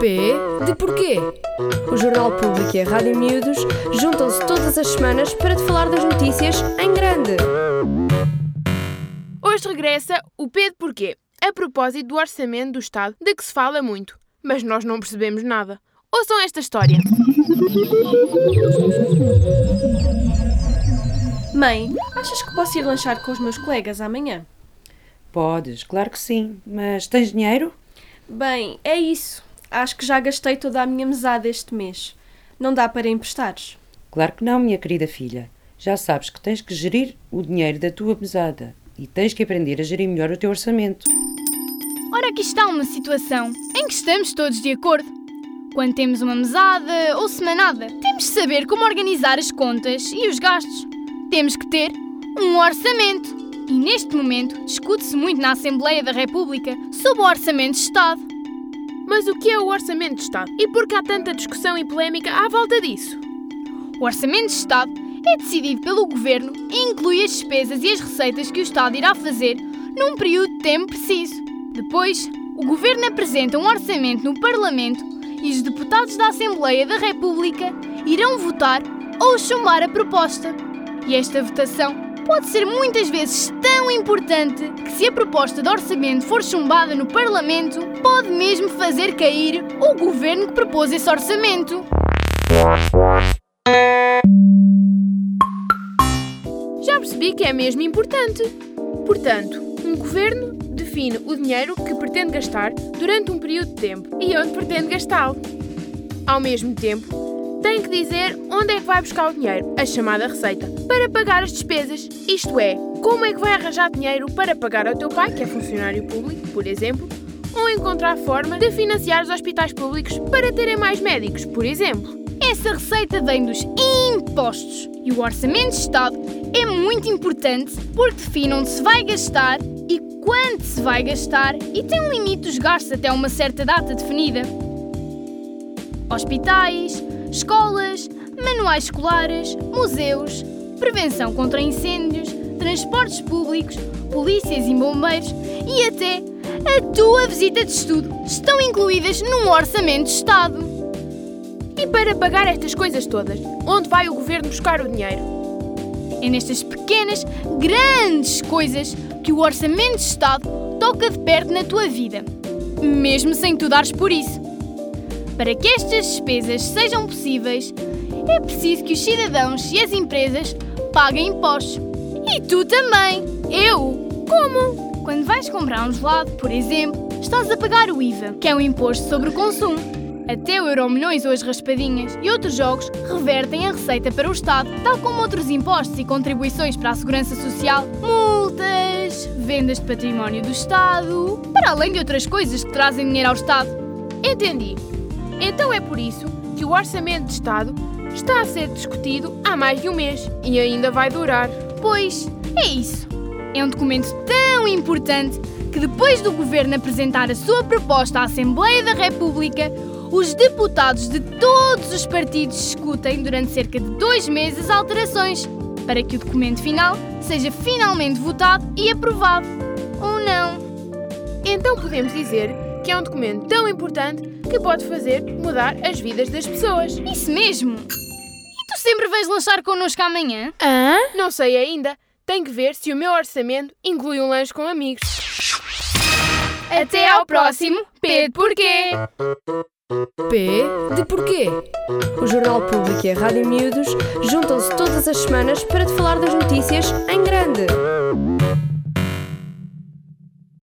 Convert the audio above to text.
P de porquê? O Jornal Público e a Rádio Miúdos juntam-se todas as semanas para te falar das notícias em grande. Hoje regressa o P de porquê, a propósito do orçamento do Estado de que se fala muito, mas nós não percebemos nada. Ouçam esta história. Mãe, achas que posso ir lanchar com os meus colegas amanhã? Podes, claro que sim. Mas tens dinheiro? Bem, é isso. Acho que já gastei toda a minha mesada este mês. Não dá para emprestares. Claro que não, minha querida filha. Já sabes que tens que gerir o dinheiro da tua mesada e tens que aprender a gerir melhor o teu orçamento. Ora, aqui está uma situação em que estamos todos de acordo. Quando temos uma mesada ou semanada, temos de saber como organizar as contas e os gastos. Temos que ter um orçamento. E neste momento discute-se muito na Assembleia da República sobre o Orçamento de Estado. Mas o que é o Orçamento de Estado? E por que há tanta discussão e polémica à volta disso? O Orçamento de Estado é decidido pelo Governo e inclui as despesas e as receitas que o Estado irá fazer num período de tempo preciso. Depois, o Governo apresenta um orçamento no Parlamento e os deputados da Assembleia da República irão votar ou chumbar a proposta. E esta votação pode ser muitas vezes tão importante que, se a proposta de orçamento for chumbada no Parlamento, pode mesmo fazer cair o governo que propôs esse orçamento. Já percebi que é mesmo importante. Portanto, um governo define o dinheiro que pretende gastar durante um período de tempo e onde pretende gastá-lo. Ao mesmo tempo, tem que dizer onde é que vai buscar o dinheiro, a chamada receita, para pagar as despesas. Isto é, como é que vai arranjar dinheiro para pagar ao teu pai, que é funcionário público, por exemplo, ou encontrar forma de financiar os hospitais públicos para terem mais médicos, por exemplo. Essa receita vem dos impostos. E o Orçamento de Estado é muito importante porque define onde se vai gastar e quanto se vai gastar e tem um limite dos gastos até uma certa data definida. Hospitais, escolas, manuais escolares, museus, prevenção contra incêndios, transportes públicos, polícias e bombeiros e até a tua visita de estudo estão incluídas num orçamento de Estado. E para pagar estas coisas todas, onde vai o governo buscar o dinheiro? É nestas pequenas, grandes coisas que o orçamento de Estado toca de perto na tua vida, mesmo sem tu dares por isso. Para que estas despesas sejam possíveis, é preciso que os cidadãos e as empresas paguem impostos. E tu também! Eu! Como? Quando vais comprar um gelado, por exemplo, estás a pagar o IVA, que é um imposto sobre o consumo. Até o Euro Milhões ou as raspadinhas e outros jogos revertem a receita para o Estado, tal como outros impostos e contribuições para a segurança social, multas, vendas de património do Estado, para além de outras coisas que trazem dinheiro ao Estado. Entendi. Então é por isso que o Orçamento de Estado está a ser discutido há mais de um mês e ainda vai durar. Pois, é isso. É um documento tão importante que depois do Governo apresentar a sua proposta à Assembleia da República, os deputados de todos os partidos discutem durante cerca de dois meses alterações para que o documento final seja finalmente votado e aprovado. Ou não? Então podemos dizer que é um documento tão importante que pode fazer mudar as vidas das pessoas. Isso mesmo! E tu sempre vais lanchar connosco amanhã? Hã? Não sei ainda. Tenho que ver se o meu orçamento inclui um lanche com amigos. Até ao próximo P de Porquê! P de porquê? O Jornal Público e a Rádio Miúdos juntam-se todas as semanas para te falar das notícias em grande.